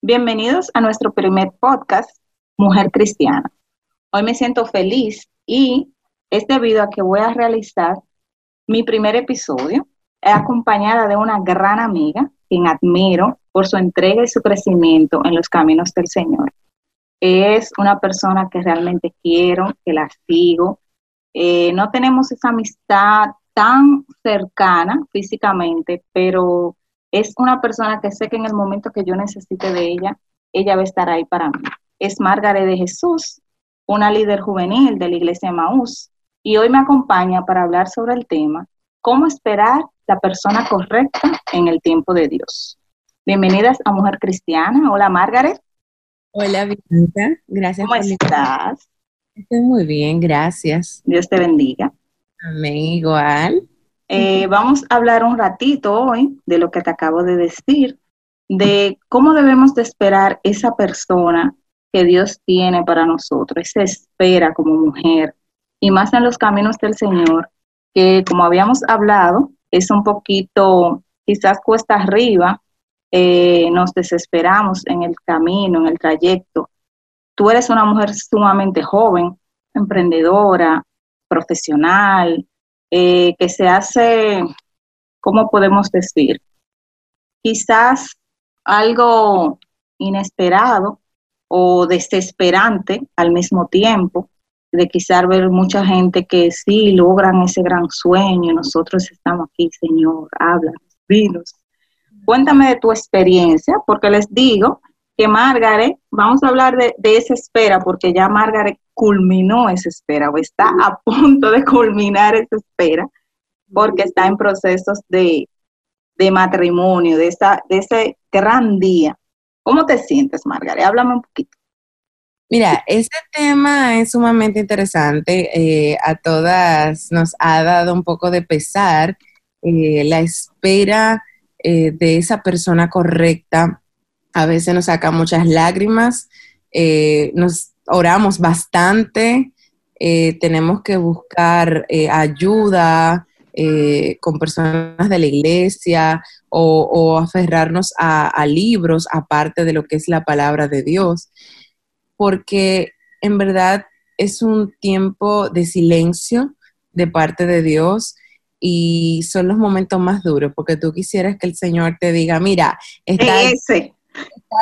Bienvenidos a nuestro primer podcast, Mujer Cristiana. Hoy me siento feliz y es debido a que voy a realizar mi primer episodio acompañada de una gran amiga, quien admiro por su entrega y su crecimiento en los caminos del Señor. Es una persona que realmente quiero, que la sigo. Eh, no tenemos esa amistad tan cercana físicamente, pero es una persona que sé que en el momento que yo necesite de ella, ella va a estar ahí para mí. Es Margaret de Jesús, una líder juvenil de la iglesia Maús, y hoy me acompaña para hablar sobre el tema, cómo esperar la persona correcta en el tiempo de Dios. Bienvenidas a Mujer Cristiana. Hola Margaret. Hola Bianca, gracias ¿Cómo estás? Estoy muy bien, gracias. Dios te bendiga. Amén, igual. Eh, vamos a hablar un ratito hoy de lo que te acabo de decir, de cómo debemos de esperar esa persona que Dios tiene para nosotros, esa espera como mujer, y más en los caminos del Señor, que como habíamos hablado, es un poquito, quizás cuesta arriba, eh, nos desesperamos en el camino, en el trayecto. Tú eres una mujer sumamente joven, emprendedora, profesional, eh, que se hace, ¿cómo podemos decir? Quizás algo inesperado o desesperante al mismo tiempo, de quizás ver mucha gente que sí logran ese gran sueño, nosotros estamos aquí, Señor, habla, dinos. Cuéntame de tu experiencia, porque les digo que Margaret, vamos a hablar de, de esa espera, porque ya Margaret culminó esa espera o está a punto de culminar esa espera porque está en procesos de, matrimonio, de, esa, de ese gran día. ¿Cómo te sientes, Margaret? Háblame un poquito. Mira, ese tema es sumamente interesante. Eh, a todas nos ha dado un poco de pesar eh, la espera eh, de esa persona correcta. A veces nos saca muchas lágrimas, nos oramos bastante, eh, tenemos que buscar eh, ayuda eh, con personas de la iglesia o, aferrarnos a, libros aparte de lo que es la palabra de Dios, porque en verdad es un tiempo de silencio de parte de Dios y son los momentos más duros, porque tú quisieras que el Señor te diga, mira, está, ese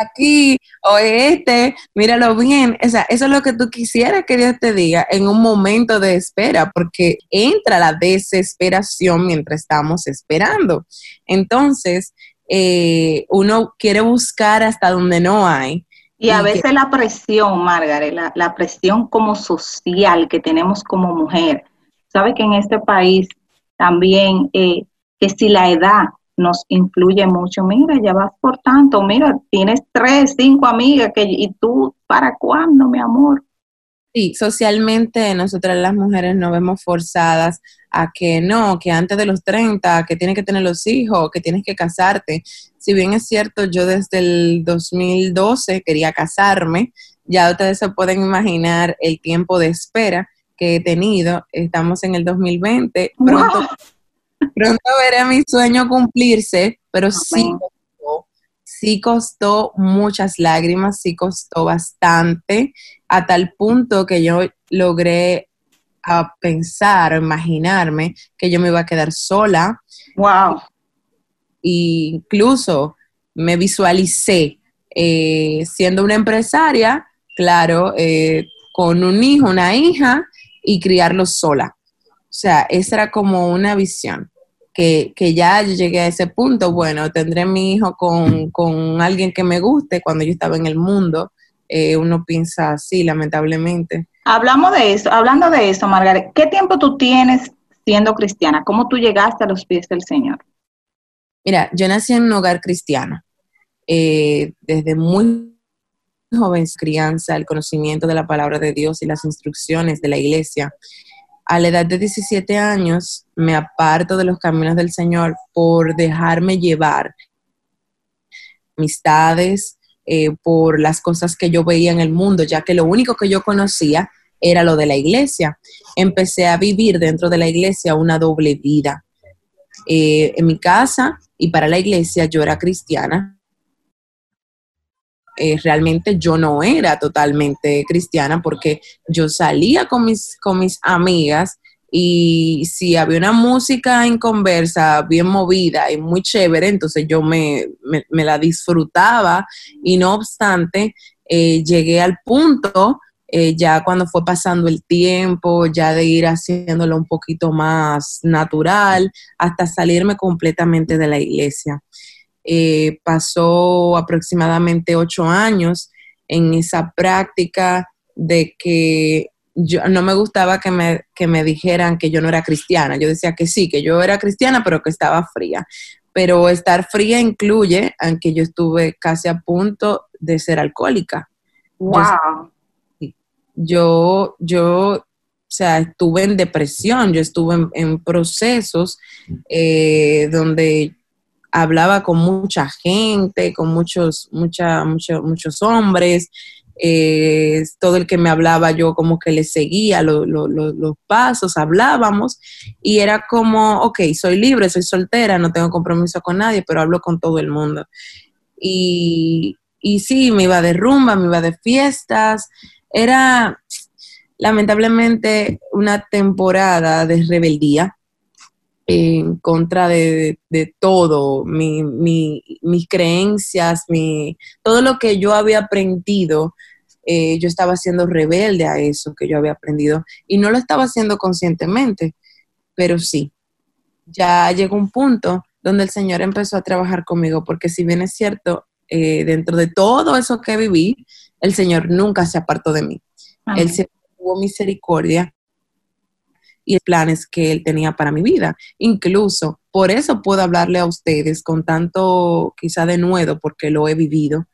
aquí o este, míralo bien. O sea, eso es lo que tú quisieras que Dios te diga en un momento de espera, porque entra la desesperación mientras estamos esperando. Entonces, eh, uno quiere buscar hasta donde no hay. Y a veces la presión, Margaret, la, presión como social que tenemos como mujer. Sabe que en este país también, eh, que si la edad nos influye mucho. Mira, ya vas por tanto, mira, tienes tres, cinco amigas que, y tú, ¿para cuándo, mi amor? Sí, socialmente nosotras las mujeres nos vemos forzadas a que no, que antes de los 30, que tienes que tener los hijos, que tienes que casarte. Si bien es cierto, yo desde el 2012 quería casarme, ya ustedes se pueden imaginar el tiempo de espera que he tenido. Estamos en el 2020, pronto Pronto veré mi sueño cumplirse, pero sí costó, sí costó muchas lágrimas, sí costó bastante, a tal punto que yo logré a pensar, imaginarme que yo me iba a quedar sola. Wow. E incluso me visualicé eh, siendo una empresaria, claro, eh, con un hijo, una hija y criarlos sola. O sea, esa era como una visión. Que, ya yo llegué a ese punto, bueno, tendré mi hijo con, alguien que me guste cuando yo estaba en el mundo. Eh, uno piensa así, lamentablemente. Hablamos de eso, hablando de eso, Margaret, ¿qué tiempo tú tienes siendo cristiana? ¿Cómo tú llegaste a los pies del Señor? Mira, yo nací en un hogar cristiano. Eh, desde muy joven crianza, el conocimiento de la palabra de Dios y las instrucciones de la iglesia a la edad de 17 años me aparto de los caminos del Señor por dejarme llevar amistades, eh, por las cosas que yo veía en el mundo, ya que lo único que yo conocía era lo de la iglesia. Empecé a vivir dentro de la iglesia una doble vida. Eh, en mi casa y para la iglesia yo era cristiana, eh, realmente yo no era totalmente cristiana porque yo salía con mis, con mis amigas y si había una música en conversa bien movida y muy chévere, entonces yo me, la disfrutaba y no obstante, eh, llegué al punto eh, ya cuando fue pasando el tiempo, ya de ir haciéndolo un poquito más natural, hasta salirme completamente de la iglesia. Eh, pasó aproximadamente ocho años en esa práctica de que yo no me gustaba que me, que me dijeran que yo no era cristiana. Yo decía que sí, que yo era cristiana, pero que estaba fría. Pero estar fría incluye, aunque yo estuve casi a punto de ser alcohólica. Wow. Yo, yo, o sea, estuve en depresión, yo estuve en, procesos eh, donde hablaba con mucha gente, con muchos, mucha, muchos hombres, eh, todo el que me hablaba yo como que le seguía los pasos, hablábamos y era como, ok, soy libre, soy soltera, no tengo compromiso con nadie, pero hablo con todo el mundo. Y, y sí, me iba de rumba, me iba de fiestas, era lamentablemente una temporada de rebeldía en contra de, todo, mis creencias, mi, todo lo que yo había aprendido, eh, yo estaba siendo rebelde a eso que yo había aprendido y no lo estaba haciendo conscientemente, pero sí, ya llegó un punto donde el Señor empezó a trabajar conmigo, porque si bien es cierto, eh, dentro de todo eso que viví, el Señor nunca se apartó de mí. Él se tuvo misericordia y planes que Él tenía para mi vida. Incluso por eso puedo hablarle a ustedes con tanto quizá de nuevo, porque lo he vivido.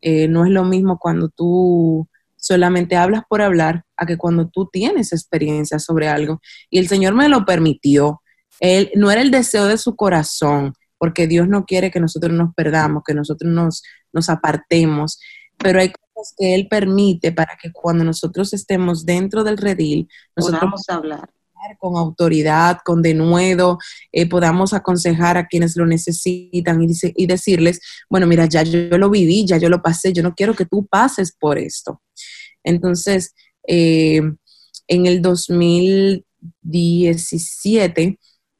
Eh, no es lo mismo cuando tú solamente hablas por hablar a que cuando tú tienes experiencia sobre algo. Y el Señor me lo permitió. Él no era el deseo de su corazón, porque Dios no quiere que nosotros nos perdamos, que nosotros nos, nos apartemos, pero hay cosas que Él permite para que cuando nosotros estemos dentro del redil, nosotros podamos hablar con autoridad, con denuedo, eh, podamos aconsejar a quienes lo necesitan y, decirles, bueno, mira, ya yo, lo viví, ya yo lo pasé, yo no quiero que tú pases por esto. Entonces, eh, en el 2017,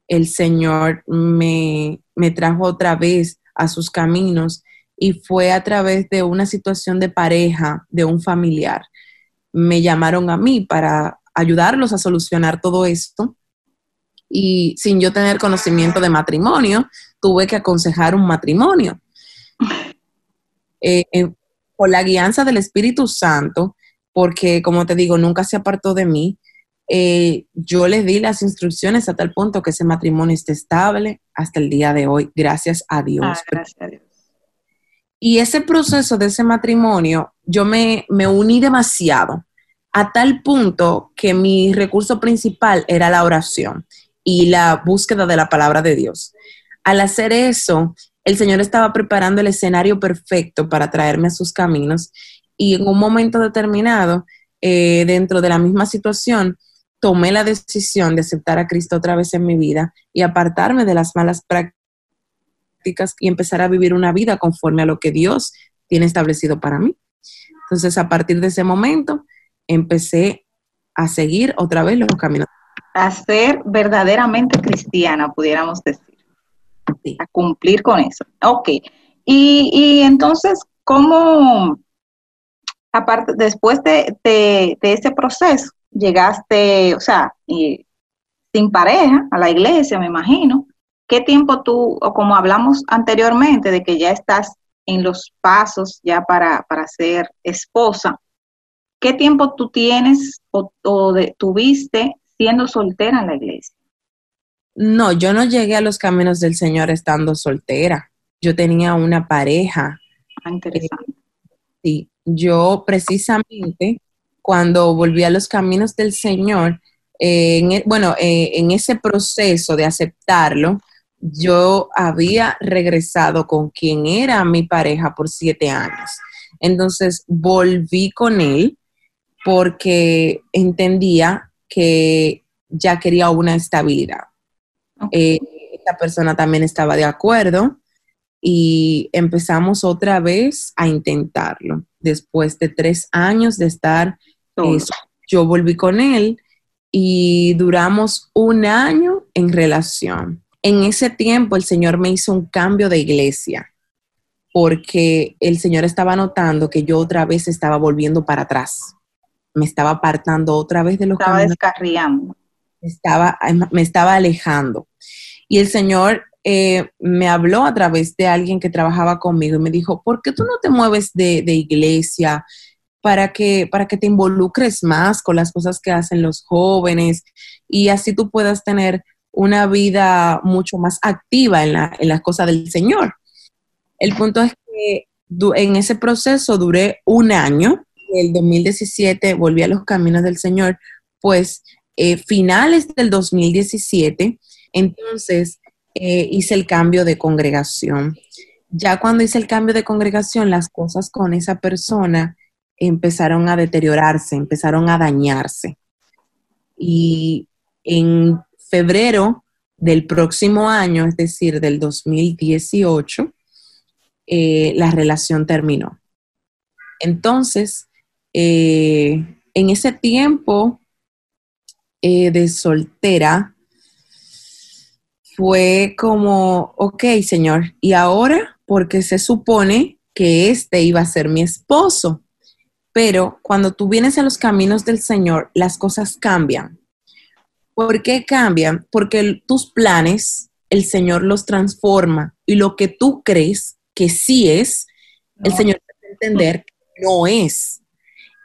el Señor me, me trajo otra vez a sus caminos y fue a través de una situación de pareja de un familiar. Me llamaron a mí para ayudarlos a solucionar todo esto. Y sin yo tener conocimiento de matrimonio, tuve que aconsejar un matrimonio. Eh, eh, por la guianza del Espíritu Santo, porque como te digo, nunca se apartó de mí, eh, yo les di las instrucciones a tal punto que ese matrimonio esté estable hasta el día de hoy, gracias a Dios. Ah, gracias a Dios. Y ese proceso de ese matrimonio, yo me, me uní demasiado a tal punto que mi recurso principal era la oración y la búsqueda de la palabra de Dios. Al hacer eso, el Señor estaba preparando el escenario perfecto para traerme a sus caminos y en un momento determinado, eh, dentro de la misma situación, tomé la decisión de aceptar a Cristo otra vez en mi vida y apartarme de las malas prácticas y empezar a vivir una vida conforme a lo que Dios tiene establecido para mí. Entonces, a partir de ese momento, empecé a seguir otra vez los caminos. A ser verdaderamente cristiana, pudiéramos decir. A cumplir con eso. Ok. Y, entonces, ¿cómo, aparte, después de, ese proceso, llegaste, o sea, sin pareja a la iglesia, me imagino? ¿Qué tiempo tú, o como hablamos anteriormente, de que ya estás en los pasos ya para, para ser esposa, ¿Qué tiempo tú tienes o, tuviste siendo soltera en la iglesia? No, yo no llegué a los caminos del Señor estando soltera. Yo tenía una pareja. Ah, interesante. sí, yo precisamente cuando volví a los caminos del Señor, eh, e, bueno, eh, en ese proceso de aceptarlo, yo había regresado con quien era mi pareja por siete años. Entonces volví con él porque entendía que ya quería una estabilidad. Eh, esta persona también estaba de acuerdo y empezamos otra vez a intentarlo. Después de tres años de estar, eh, yo volví con él y duramos un año en relación. En ese tiempo el Señor me hizo un cambio de iglesia porque el Señor estaba notando que yo otra vez estaba volviendo para atrás. Me estaba apartando otra vez de los estaba descarriando. Estaba, me estaba alejando. Y el Señor eh, me habló a través de alguien que trabajaba conmigo y me dijo, ¿por qué tú no te mueves de, de iglesia? para que, para que te involucres más con las cosas que hacen los jóvenes y así tú puedas tener una vida mucho más activa en, la, en las cosas del Señor. El punto es que en ese proceso duré un año, el 2017 volví a los caminos del Señor, pues eh, finales del 2017, entonces eh, hice el cambio de congregación. Ya cuando hice el cambio de congregación, las cosas con esa persona empezaron a deteriorarse, empezaron a dañarse. Y en febrero del próximo año, es decir, del 2018, eh, la relación terminó. Entonces, eh, en ese tiempo eh, de soltera, fue como, ok, señor, ¿y ahora? Porque se supone que este iba a ser mi esposo. Pero cuando tú vienes a los caminos del Señor, las cosas cambian. ¿Por qué cambian? Porque tus planes, el Señor los transforma y lo que tú crees que sí es, el Señor te entender que no es.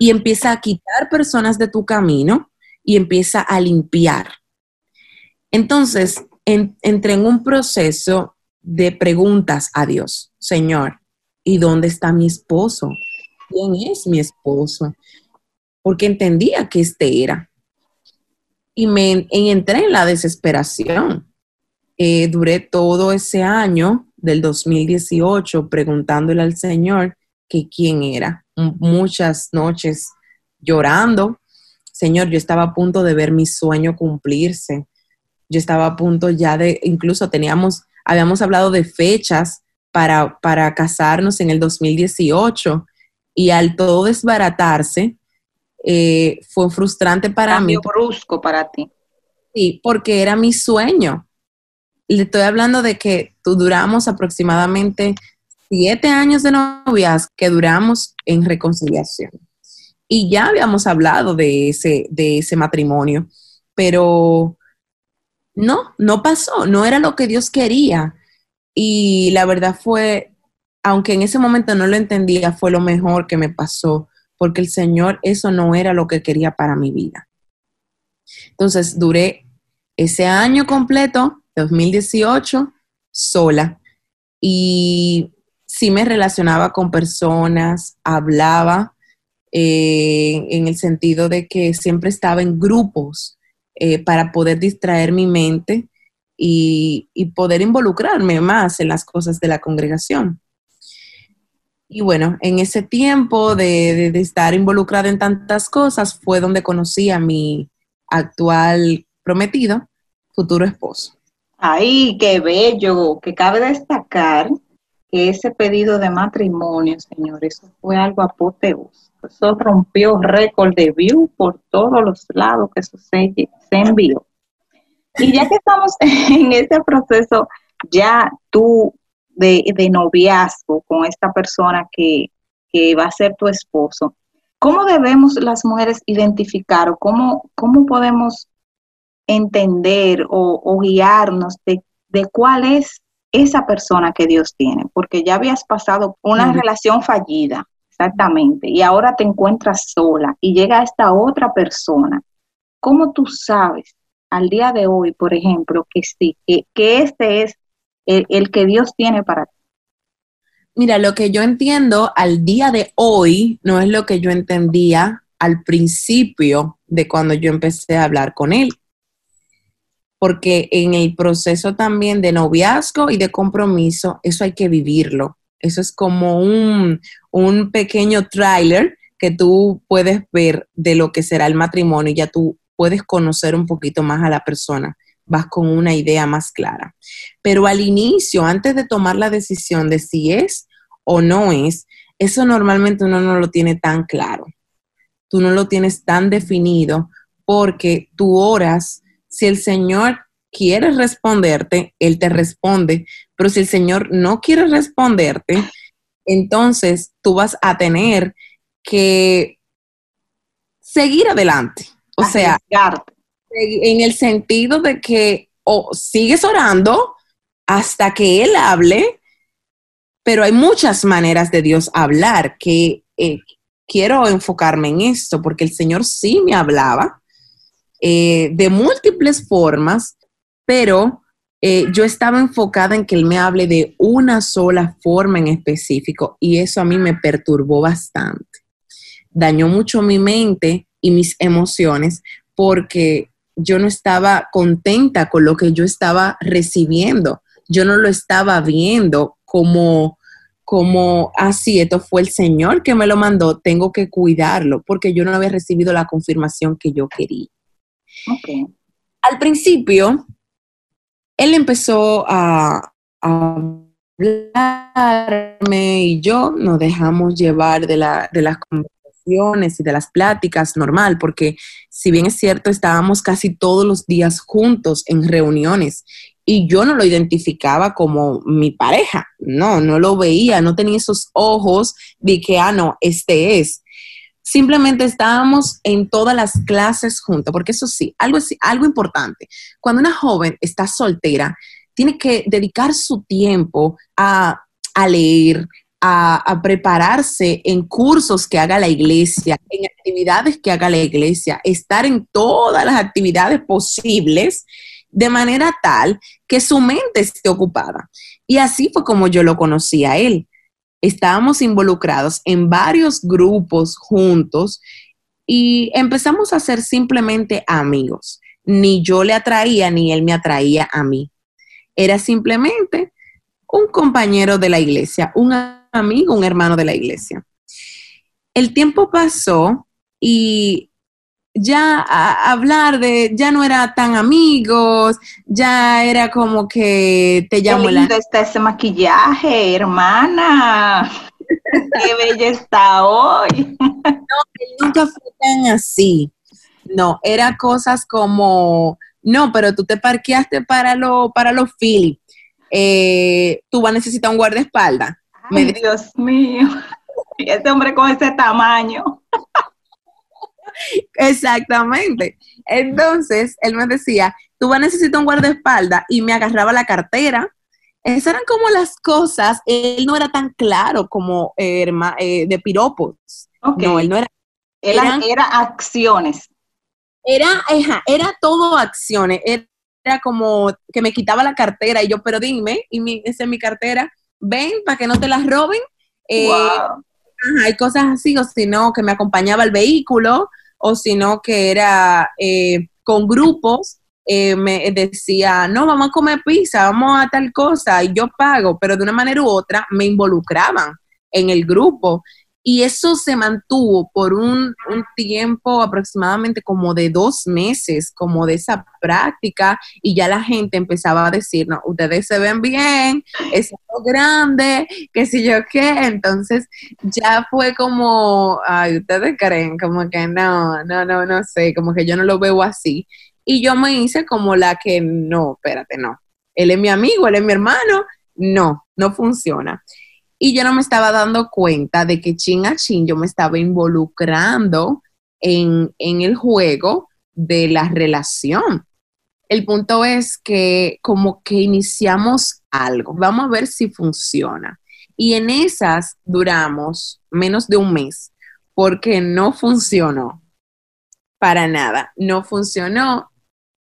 Y empieza a quitar personas de tu camino y empieza a limpiar. Entonces, entré en un proceso de preguntas a Dios, Señor, ¿y dónde está mi esposo? quién es mi esposo, porque entendía que este era. Y me entré en la desesperación. Eh, duré todo ese año del 2018 preguntándole al Señor que quién era. muchas noches llorando. Señor, yo estaba a punto de ver mi sueño cumplirse. Yo estaba a punto ya de, incluso teníamos, habíamos hablado de fechas para, para casarnos en el 2018 y al todo desbaratarse, eh, fue frustrante para Cambio mí. brusco para ti. Sí, porque era mi sueño. Le estoy hablando de que tú duramos aproximadamente siete años de novias que duramos en reconciliación. Y ya habíamos hablado de ese, de ese matrimonio, pero no, no pasó, no era lo que Dios quería. Y la verdad fue aunque en ese momento no lo entendía, fue lo mejor que me pasó, porque el Señor eso no era lo que quería para mi vida. Entonces duré ese año completo, 2018, sola. Y sí me relacionaba con personas, hablaba eh, en el sentido de que siempre estaba en grupos eh, para poder distraer mi mente y poder involucrarme más en las cosas de la congregación. Y bueno, en ese tiempo de, estar involucrada en tantas cosas fue donde conocí a mi actual prometido, futuro esposo. Ay, qué bello, que cabe destacar que ese pedido de matrimonio, señores, eso fue algo apoteósico. Eso rompió récord de view por todos los lados que eso se, se envió. Y ya que estamos en ese proceso, ya tú de, noviazgo con esta persona que, va a ser tu esposo, ¿cómo debemos las mujeres identificar o cómo, cómo podemos entender o, guiarnos de, cuál es esa persona que Dios tiene? Porque ya habías pasado una relación fallida, exactamente, y ahora te encuentras sola y llega esta otra persona. ¿Cómo tú sabes al día de hoy, por ejemplo, que sí, que, que este es el, que Dios tiene para ti? Mira, lo que yo entiendo al día de hoy no es lo que yo entendía al principio de cuando yo empecé a hablar con él. Porque en el proceso también de noviazgo y de compromiso, eso hay que vivirlo. Eso es como un, un pequeño tráiler que tú puedes ver de lo que será el matrimonio y ya tú puedes conocer un poquito más a la persona vas con una idea más clara. Pero al inicio, antes de tomar la decisión de si es o no es, eso normalmente uno no lo tiene tan claro. Tú no lo tienes tan definido porque tú oras, si el Señor quiere responderte, Él te responde, pero si el Señor no quiere responderte, entonces tú vas a tener que seguir adelante. O sea, en el sentido de que o sigues orando hasta que Él hable, pero hay muchas maneras de Dios hablar que eh, quiero enfocarme en esto, porque el Señor sí me hablaba eh, de múltiples formas, pero eh, yo estaba enfocada en que Él me hable de una sola forma en específico y eso a mí me perturbó bastante. Dañó mucho mi mente y mis emociones porque yo no estaba contenta con lo que yo estaba recibiendo. Yo no lo estaba viendo como, como, así, esto fue el Señor que me lo mandó, tengo que cuidarlo, porque yo no había recibido la confirmación que yo quería. Al principio, él empezó a, a hablarme y yo nos dejamos llevar de, la, de las conversaciones y de las pláticas normal, porque si bien es cierto, estábamos casi todos los días juntos en reuniones y yo no lo identificaba como mi pareja, no, no lo veía, no tenía esos ojos de que, ah, no, este es. Simplemente estábamos en todas las clases juntos, porque eso sí, algo, algo importante, cuando una joven está soltera, tiene que dedicar su tiempo a, a leer, a, prepararse en cursos que haga la iglesia, en actividades que haga la iglesia, estar en todas las actividades posibles de manera tal que su mente esté ocupada. Y así fue como yo lo conocí a él. Estábamos involucrados en varios grupos juntos y empezamos a ser simplemente amigos. Ni yo le atraía ni él me atraía a mí. Era simplemente un compañero de la iglesia, un amigo, un hermano de la iglesia. El tiempo pasó y ya hablar de, ya no era tan amigos, ya era como que te llamo Qué lindo está ese maquillaje, hermana. Qué bella está hoy. No, nunca fue tan así. No, era cosas como, no, pero tú te parqueaste para, lo, para los Phillips. Eh, tú vas a necesitar un guardaespaldas. Dios mío, ese hombre con ese tamaño. Exactamente. Entonces, él me decía, tú vas a necesitar un guardaespaldas y me agarraba la cartera. Esas eran como las cosas, él no era tan claro como eh, eh, de piropos. No, él no era. Era, acciones. Era, era todo acciones. Era como que me quitaba la cartera y yo, pero dime, y mi, esa es mi cartera ven para que no te las roben. Eh, hay cosas así, o si no, que me acompañaba el vehículo, o si no, que era eh, con grupos. Eh, me decía, no, vamos a comer pizza, vamos a tal cosa, y yo pago, pero de una manera u otra me involucraban en el grupo. Y eso se mantuvo por un, tiempo aproximadamente como de dos meses, como de esa práctica, y ya la gente empezaba a decir, no, ustedes se ven bien, es algo grande, qué sé yo qué. Entonces ya fue como, ay, ustedes creen, como que no, no, no, no sé, como que yo no lo veo así. Y yo me hice como la que, no, espérate, no. Él es mi amigo, él es mi hermano, no, no funciona. Y yo no me estaba dando cuenta de que chin a chin yo me estaba involucrando en, el juego de la relación. El punto es que como que iniciamos algo, vamos a ver si funciona. Y en esas duramos menos de un mes porque no funcionó para nada, no funcionó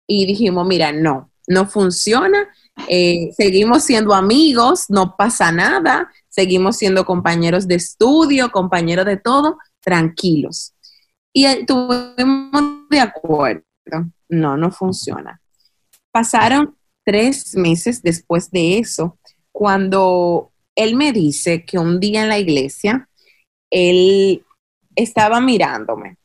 y dijimos, mira, no, no funciona, eh, seguimos siendo amigos, no pasa nada, seguimos siendo compañeros de estudio, compañeros de todo, tranquilos. Y estuvimos de acuerdo, no, no funciona. Pasaron tres meses después de eso, cuando él me dice que un día en la iglesia, él estaba mirándome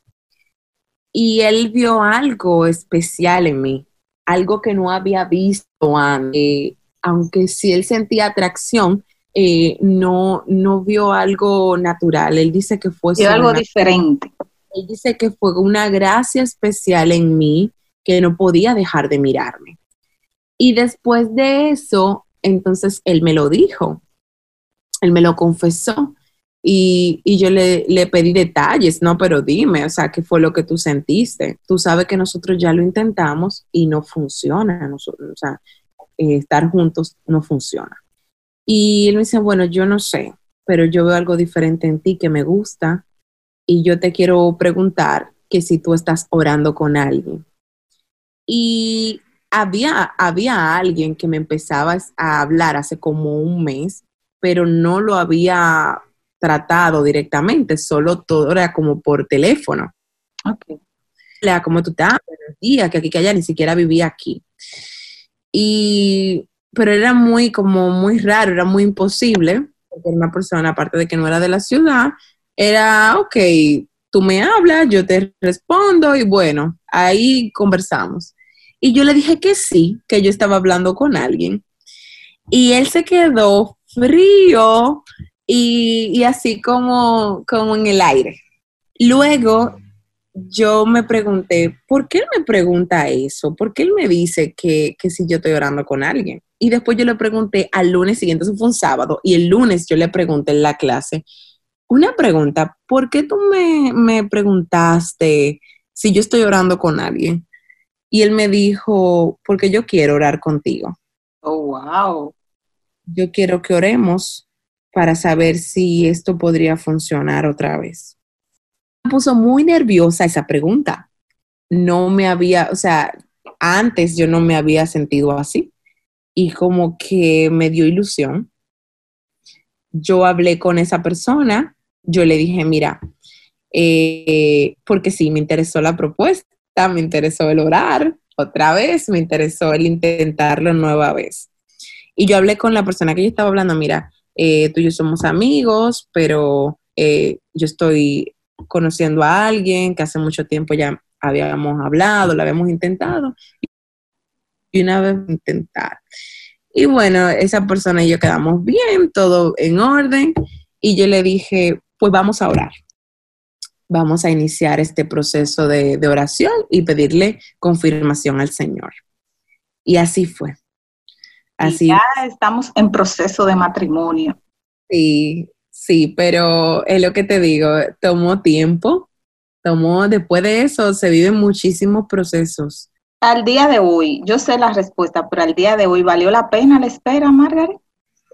y él vio algo especial en mí. Algo que no había visto antes. aunque si él sentía atracción, eh, no, no vio algo natural. Él dice que fue... algo diferente. Él dice que fue una gracia especial en mí que no podía dejar de mirarme. Y después de eso, entonces él me lo dijo, él me lo confesó. Y, yo le, le, pedí detalles, no, pero dime, o sea, ¿qué fue lo que tú sentiste? Tú sabes que nosotros ya lo intentamos y no funciona, o sea, eh, estar juntos no funciona. Y él me dice, bueno, yo no sé, pero yo veo algo diferente en ti que me gusta y yo te quiero preguntar que si tú estás orando con alguien. Y había, había alguien que me empezaba a hablar hace como un mes, pero no lo había tratado directamente, solo todo era como por teléfono. Ok. Era como tú estás, buenos días, que aquí que allá ni siquiera vivía aquí. Y, pero era muy, como muy raro, era muy imposible, porque una persona, aparte de que no era de la ciudad, era, ok, tú me hablas, yo te respondo y bueno, ahí conversamos. Y yo le dije que sí, que yo estaba hablando con alguien. Y él se quedó frío y, así como, como en el aire. Luego yo me pregunté, ¿por qué él me pregunta eso? ¿Por qué él me dice que, que, si yo estoy orando con alguien? Y después yo le pregunté al lunes siguiente, eso fue un sábado, y el lunes yo le pregunté en la clase, una pregunta, ¿por qué tú me, me preguntaste si yo estoy orando con alguien? Y él me dijo, porque yo quiero orar contigo. Oh, wow. Yo quiero que oremos para saber si esto podría funcionar otra vez. Me puso muy nerviosa esa pregunta. No me había, o sea, antes yo no me había sentido así y como que me dio ilusión. Yo hablé con esa persona, yo le dije, mira, eh, porque sí, me interesó la propuesta, me interesó el orar otra vez, me interesó el intentarlo nueva vez. Y yo hablé con la persona que yo estaba hablando, mira, eh, tú y yo somos amigos, pero eh, yo estoy conociendo a alguien que hace mucho tiempo ya habíamos hablado, lo habíamos intentado, y una vez intentar. Y bueno, esa persona y yo quedamos bien, todo en orden, y yo le dije, pues vamos a orar. Vamos a iniciar este proceso de, de oración y pedirle confirmación al Señor. Y así fue. Así. ya estamos en proceso de matrimonio. Sí, sí, pero es lo que te digo, tomó tiempo, tomó, después de eso se viven muchísimos procesos. Al día de hoy, yo sé la respuesta, pero al día de hoy, ¿valió la pena la espera, Margaret?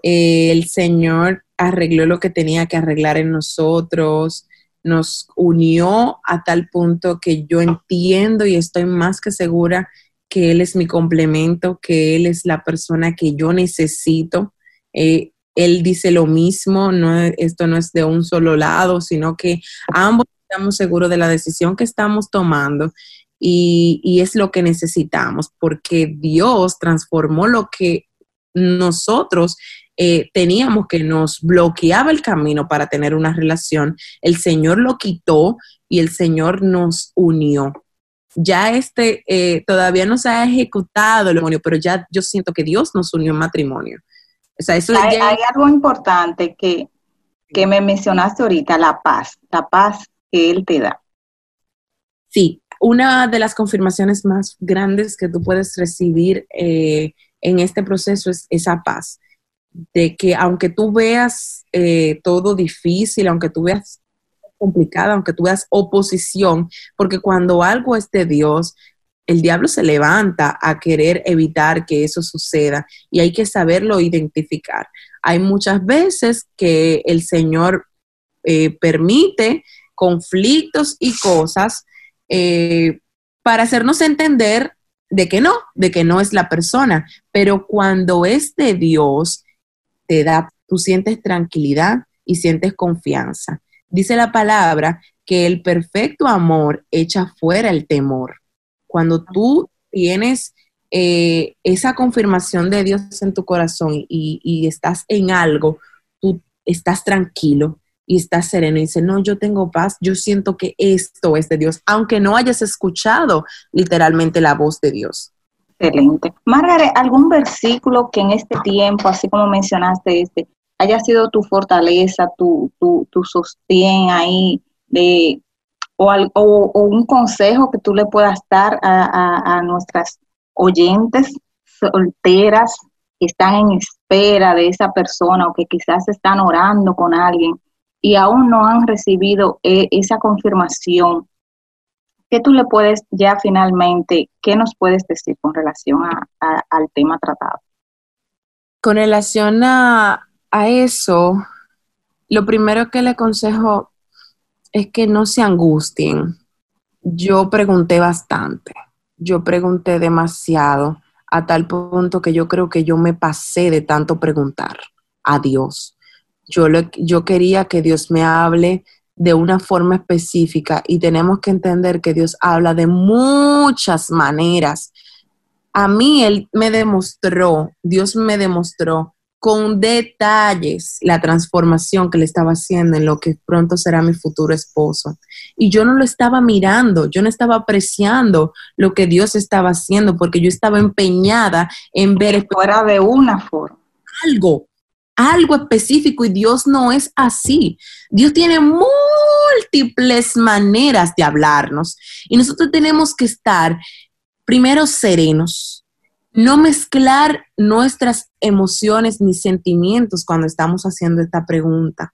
Eh, el Señor arregló lo que tenía que arreglar en nosotros, nos unió a tal punto que yo entiendo y estoy más que segura que Él es mi complemento, que Él es la persona que yo necesito. Eh, él dice lo mismo, no, esto no es de un solo lado, sino que ambos estamos seguros de la decisión que estamos tomando y, es lo que necesitamos, porque Dios transformó lo que nosotros eh, teníamos que nos bloqueaba el camino para tener una relación, el Señor lo quitó y el Señor nos unió ya este eh, todavía no se ha ejecutado el matrimonio, pero ya yo siento que Dios nos unió en matrimonio. O sea, eso hay, hay algo importante que, que me mencionaste ahorita, la paz, la paz que Él te da. Sí, una de las confirmaciones más grandes que tú puedes recibir eh, en este proceso es esa paz, de que aunque tú veas eh, todo difícil, aunque tú veas complicada, aunque tú veas oposición, porque cuando algo es de Dios, el diablo se levanta a querer evitar que eso suceda y hay que saberlo identificar. Hay muchas veces que el Señor eh, permite conflictos y cosas eh, para hacernos entender de que no, de que no es la persona, pero cuando es de Dios, te da, tú sientes tranquilidad y sientes confianza. Dice la palabra que el perfecto amor echa fuera el temor. Cuando tú tienes eh, esa confirmación de Dios en tu corazón y, estás en algo, tú estás tranquilo y estás sereno y no, yo tengo paz, yo siento que esto es de Dios, aunque no hayas escuchado literalmente la voz de Dios. Excelente. Margaret, ¿algún versículo que en este tiempo, así como mencionaste este, haya sido tu fortaleza, tu, tu, tu sostén ahí de, o, o, un consejo que tú le puedas dar a, a, nuestras oyentes solteras que están en espera de esa persona o que quizás están orando con alguien y aún no han recibido eh, esa confirmación ¿qué tú le puedes ya finalmente, qué nos puedes decir con relación al tema tratado? Con relación a, a eso, lo primero que le aconsejo es que no se angustien. Yo pregunté bastante, yo pregunté demasiado, a tal punto que yo creo que yo me pasé de tanto preguntar a Dios. Yo, yo quería que Dios me hable de una forma específica y tenemos que entender que Dios habla de muchas maneras. A mí Él me demostró, Dios me demostró con detalles la transformación que le estaba haciendo en lo que pronto será mi futuro esposo. Y yo no lo estaba mirando, yo no estaba apreciando lo que Dios estaba haciendo porque yo estaba empeñada en ver... Fuera de una forma. Algo, algo específico y Dios no es así. Dios tiene múltiples maneras de hablarnos y nosotros tenemos que estar primero serenos, no mezclar nuestras emociones ni sentimientos cuando estamos haciendo esta pregunta.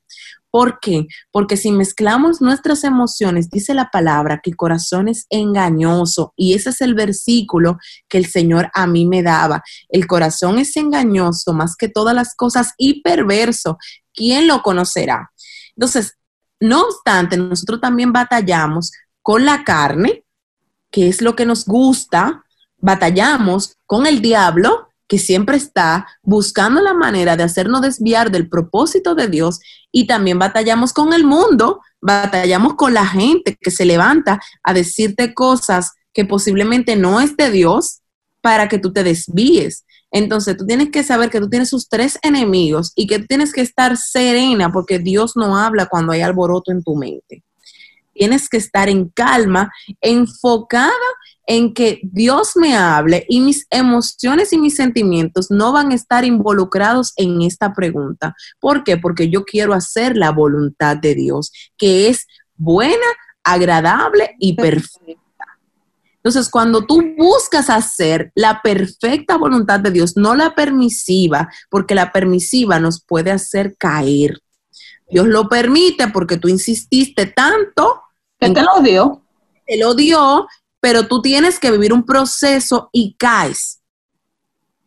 ¿Por qué? Porque si mezclamos nuestras emociones, dice la palabra que el corazón es engañoso y ese es el versículo que el Señor a mí me daba. El corazón es engañoso más que todas las cosas y perverso. ¿Quién lo conocerá? Entonces, no obstante, nosotros también batallamos con la carne, que es lo que nos gusta, batallamos con el diablo, que siempre está buscando la manera de hacernos desviar del propósito de Dios y también batallamos con el mundo, batallamos con la gente que se levanta a decirte cosas que posiblemente no es de Dios para que tú te desvíes. Entonces tú tienes que saber que tú tienes sus tres enemigos y que tienes que estar serena porque Dios no habla cuando hay alboroto en tu mente. Tienes que estar en calma, enfocada en que Dios me hable y mis emociones y mis sentimientos no van a estar involucrados en esta pregunta. ¿Por qué? Porque yo quiero hacer la voluntad de Dios, que es buena, agradable y perfecta. Entonces, cuando tú buscas hacer la perfecta voluntad de Dios, no la permisiva, porque la permisiva nos puede hacer caer. Dios lo permite porque tú insististe tanto. Que te lo dio. Te lo dio pero tú tienes que vivir un proceso y caes.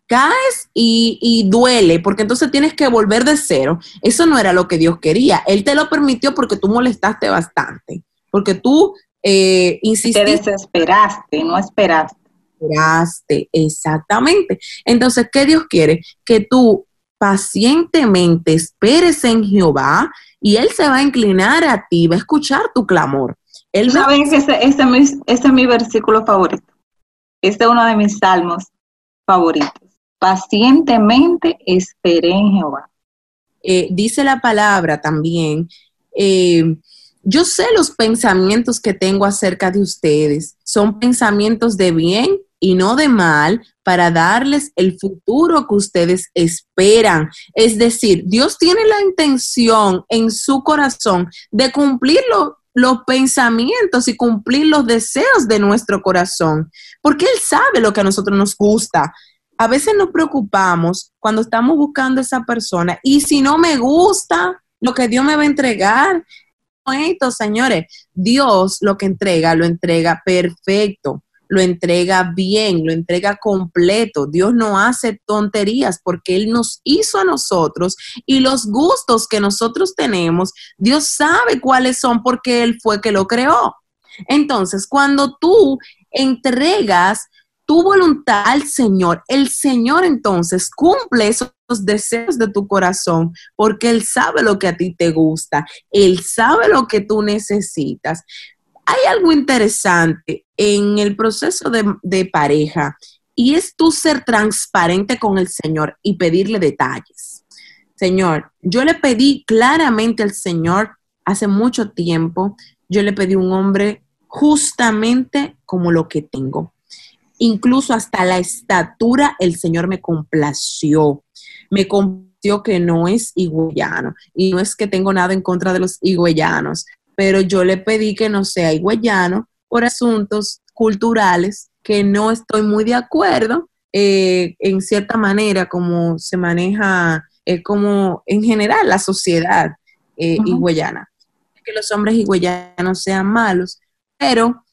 Caes y, duele, porque entonces tienes que volver de cero. Eso no era lo que Dios quería. Él te lo permitió porque tú molestaste bastante, porque tú eh, insististe. Te desesperaste, no esperaste. Esperaste, exactamente. Entonces, ¿qué Dios quiere? Que tú pacientemente esperes en Jehová y Él se va a inclinar a ti, va a escuchar tu clamor. Él Saben que ese, ese, es mi versículo favorito. Este es uno de mis salmos favoritos. Pacientemente esperé en Jehová. Eh, dice la palabra también, eh, yo sé los pensamientos que tengo acerca de ustedes. Son pensamientos de bien y no de mal para darles el futuro que ustedes esperan. Es decir, Dios tiene la intención en su corazón de cumplirlo los pensamientos y cumplir los deseos de nuestro corazón, porque Él sabe lo que a nosotros nos gusta. A veces nos preocupamos cuando estamos buscando a esa persona y si no me gusta lo que Dios me va a entregar, esto, señores, Dios lo que entrega, lo entrega perfecto lo entrega bien, lo entrega completo. Dios no hace tonterías porque Él nos hizo a nosotros y los gustos que nosotros tenemos, Dios sabe cuáles son porque Él fue que lo creó. Entonces, cuando tú entregas tu voluntad al Señor, el Señor entonces cumple esos deseos de tu corazón porque Él sabe lo que a ti te gusta, Él sabe lo que tú necesitas hay algo interesante en el proceso de, pareja y es tú ser transparente con el Señor y pedirle detalles. Señor, yo le pedí claramente al Señor hace mucho tiempo, yo le pedí un hombre justamente como lo que tengo. incluso hasta la estatura, el Señor me complació. Me complació que no es higüeyano. Y no es que tengo nada en contra de los higüeyanos, pero yo le pedí que no sea higüeyano por asuntos culturales que no estoy muy de acuerdo eh, en cierta manera como se maneja, eh, como en general la sociedad eh, higüeyana. Que los hombres higüeyanos sean malos, pero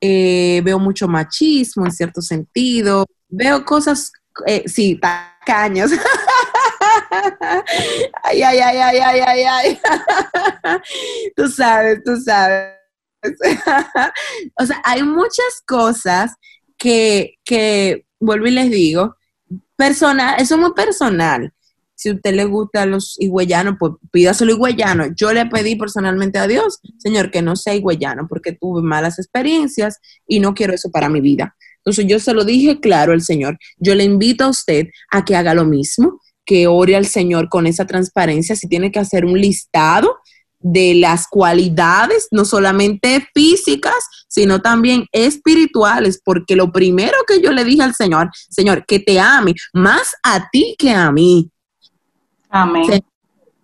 eh, veo mucho machismo en cierto sentido, veo cosas, eh, sí, tacaños. ay, ay, ay, ay, ay, ay, ay. tú sabes, tú sabes. o sea, hay muchas cosas que, que, vuelvo y les digo, personal, eso es muy personal si a usted le gusta los higüeyanos, pues pídaselo higüeyano. Yo le pedí personalmente a Dios, Señor, que no sea higüeyano, porque tuve malas experiencias y no quiero eso para mi vida. Entonces yo se lo dije claro al Señor. Yo le invito a usted a que haga lo mismo, que ore al Señor con esa transparencia. Si tiene que hacer un listado de las cualidades, no solamente físicas, sino también espirituales, porque lo primero que yo le dije al Señor, Señor, que te ame más a ti que a mí. Amén.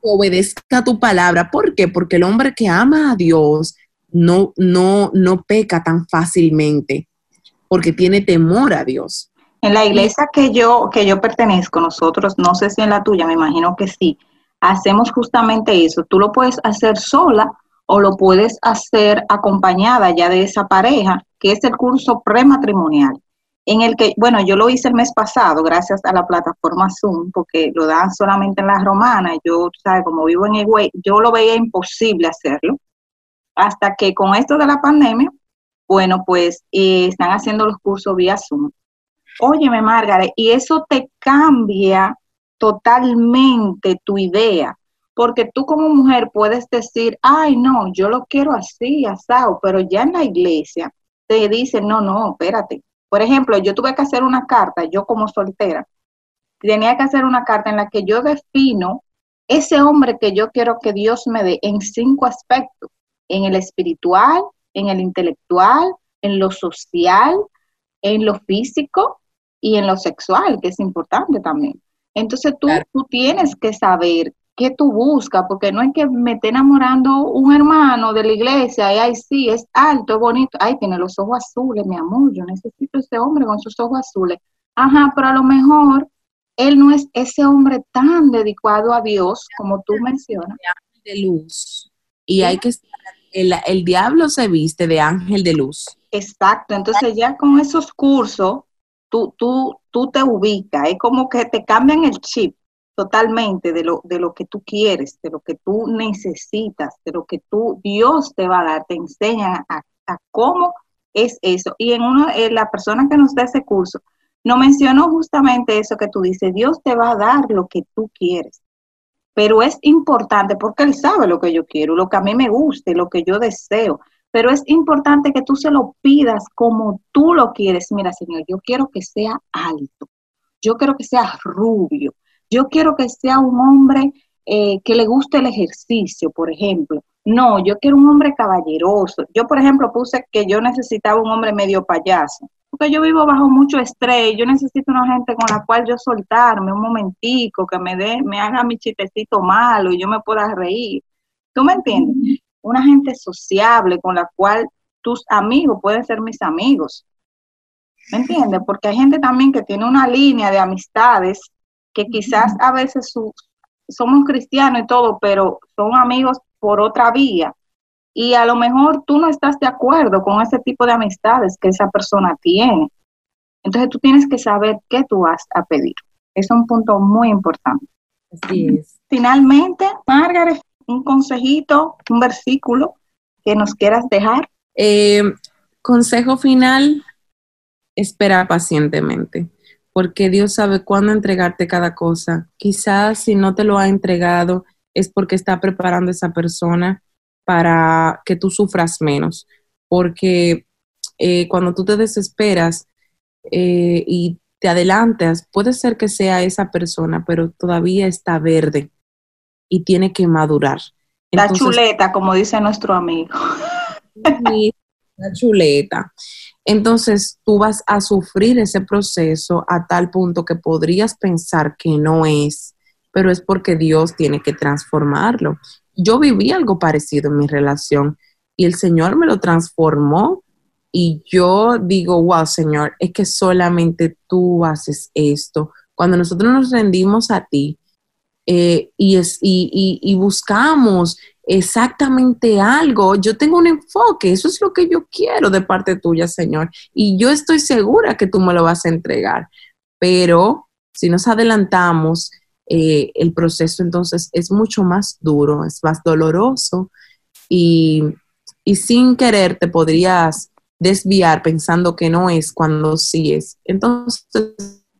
obedezca tu palabra. ¿Por qué? Porque el hombre que ama a Dios no, no, no peca tan fácilmente, porque tiene temor a Dios. En la iglesia que yo, que yo pertenezco, nosotros, no sé si en la tuya, me imagino que sí, hacemos justamente eso. Tú lo puedes hacer sola o lo puedes hacer acompañada ya de esa pareja, que es el curso prematrimonial en el que, bueno, yo lo hice el mes pasado gracias a la plataforma Zoom, porque lo dan solamente en las romanas, yo, ¿sabes? Como vivo en Higüey, yo lo veía imposible hacerlo, hasta que con esto de la pandemia, bueno, pues eh, están haciendo los cursos vía Zoom. Óyeme, Margaret, y eso te cambia totalmente tu idea, porque tú como mujer puedes decir, ay, no, yo lo quiero así, asado, pero ya en la iglesia te dicen, no, no, espérate, por ejemplo, yo tuve que hacer una carta, yo como soltera, tenía que hacer una carta en la que yo defino ese hombre que yo quiero que Dios me dé en cinco aspectos, en el espiritual, en el intelectual, en lo social, en lo físico y en lo sexual, que es importante también. Entonces tú, tú tienes que saber qué tú buscas, porque no es que me esté enamorando un hermano de la iglesia, y ay, sí, es alto, es bonito, ay, tiene los ojos azules, mi amor, yo necesito ese hombre con sus ojos azules. Ajá, pero a lo mejor él no es ese hombre tan dedicado a Dios como tú mencionas. De luz. Y hay que el, el diablo se viste de ángel de luz. Exacto, entonces ya con esos cursos, tú, tú, tú te ubicas, es como que te cambian el chip totalmente de lo, de lo que tú quieres, de lo que tú necesitas, de lo que tú, Dios te va a dar, te enseñan a, cómo es eso. Y en uno, eh, la persona que nos da ese curso, nos mencionó justamente eso que tú dices, Dios te va a dar lo que tú quieres. Pero es importante porque Él sabe lo que yo quiero, lo que a mí me guste, lo que yo deseo. Pero es importante que tú se lo pidas como tú lo quieres. Mira, Señor, yo quiero que sea alto, yo quiero que sea rubio, yo quiero que sea un hombre eh, que le guste el ejercicio, por ejemplo. No, yo quiero un hombre caballeroso. Yo, por ejemplo, puse que yo necesitaba un hombre medio payaso, porque yo vivo bajo mucho estrés, yo necesito una gente con la cual yo soltarme un momentico, que me dé, me haga mi chistecito malo y yo me pueda reír. ¿Tú me entiendes? Una gente sociable con la cual tus amigos pueden ser mis amigos. ¿Me entiendes? Porque hay gente también que tiene una línea de amistades que quizás a veces somos cristianos y todo, pero son amigos por otra vía. Y a lo mejor tú no estás de acuerdo con ese tipo de amistades que esa persona tiene. Entonces tú tienes que saber qué tú vas a pedir. Es un punto muy importante. Así es. Finalmente, Margaret, un consejito, un versículo que nos quieras dejar. Eh, consejo final, espera pacientemente porque Dios sabe cuándo entregarte cada cosa. Quizás si no te lo ha entregado es porque está preparando a esa persona para que tú sufras menos, porque eh, cuando tú te desesperas eh, y te adelantas, puede ser que sea esa persona, pero todavía está verde y tiene que madurar. La chuleta, como dice nuestro amigo. una chuleta. Entonces tú vas a sufrir ese proceso a tal punto que podrías pensar que no es, pero es porque Dios tiene que transformarlo. Yo viví algo parecido en mi relación y el Señor me lo transformó y yo digo, wow, Señor, es que solamente tú haces esto. Cuando nosotros nos rendimos a ti eh, y, es, y buscamos exactamente algo, yo tengo un enfoque, eso es lo que yo quiero de parte tuya, Señor, y yo estoy segura que tú me lo vas a entregar, pero si nos adelantamos, eh, el proceso entonces es mucho más duro, es más doloroso y, y sin querer te podrías desviar pensando que no es cuando sí es. Entonces,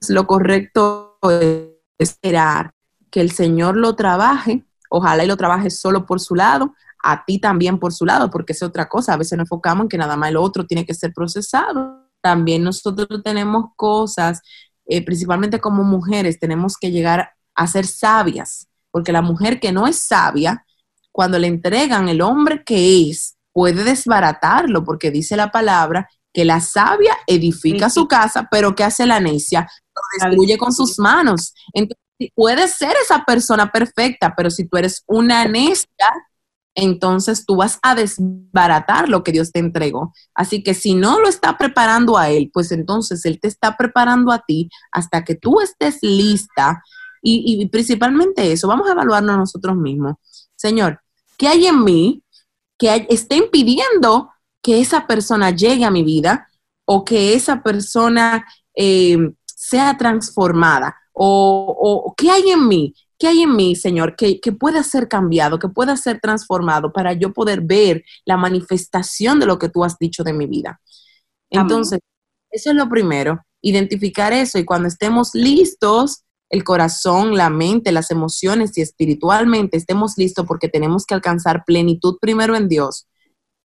lo correcto es esperar que el Señor lo trabaje ojalá y lo trabajes solo por su lado, a ti también por su lado, porque es otra cosa. A veces nos enfocamos en que nada más el otro tiene que ser procesado. También nosotros tenemos cosas, eh, principalmente como mujeres, tenemos que llegar a ser sabias, porque la mujer que no es sabia, cuando le entregan el hombre que es, puede desbaratarlo, porque dice la palabra que la sabia edifica su casa, pero que hace la necia? Lo destruye con sus manos. Entonces, puedes ser esa persona perfecta, pero si tú eres una necia, entonces tú vas a desbaratar lo que Dios te entregó. Así que si no lo está preparando a Él, pues entonces Él te está preparando a ti hasta que tú estés lista. Y, principalmente eso, vamos a evaluarnos nosotros mismos. Señor, ¿qué hay en mí que esté impidiendo que esa persona llegue a mi vida o que esa persona eh, sea transformada? O, qué hay en mí, qué hay en mí, Señor, que, pueda ser cambiado, que pueda ser transformado para yo poder ver la manifestación de lo que tú has dicho de mi vida. Entonces, eso es lo primero, identificar eso y cuando estemos listos, el corazón, la mente, las emociones y espiritualmente estemos listos porque tenemos que alcanzar plenitud primero en Dios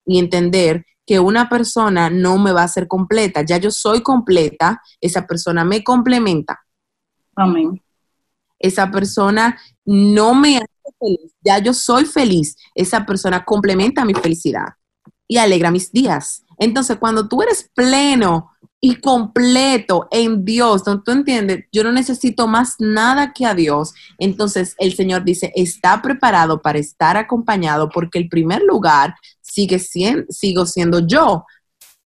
y entender que una persona no me va a ser completa, ya yo soy completa, esa persona me complementa Amén. Esa persona no me hace feliz, ya yo soy feliz. Esa persona complementa mi felicidad y alegra mis días. Entonces, cuando tú eres pleno y completo en Dios, ¿no? tú entiendes, yo no necesito más nada que a Dios. Entonces, el Señor dice, está preparado para estar acompañado porque el primer lugar sigue siendo, sigo siendo yo.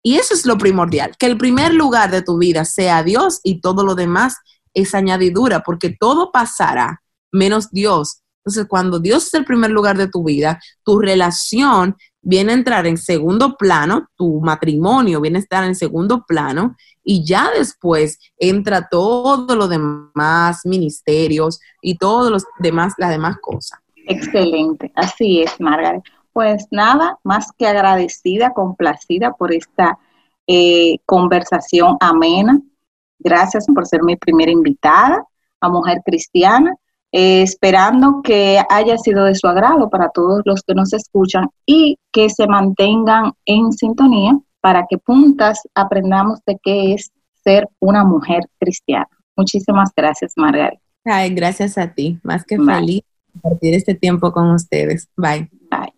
Y eso es lo primordial, que el primer lugar de tu vida sea Dios y todo lo demás es añadidura, porque todo pasará menos Dios. Entonces, cuando Dios es el primer lugar de tu vida, tu relación viene a entrar en segundo plano, tu matrimonio viene a estar en segundo plano y ya después entra todo lo demás, ministerios y todos los demás, las demás cosas. Excelente, así es, Margaret. Pues nada, más que agradecida, complacida por esta eh, conversación amena Gracias por ser mi primera invitada a Mujer Cristiana, eh, esperando que haya sido de su agrado para todos los que nos escuchan y que se mantengan en sintonía para que juntas aprendamos de qué es ser una mujer cristiana. Muchísimas gracias, Margarita. Ay, gracias a ti, más que feliz compartir este tiempo con ustedes. Bye. Bye.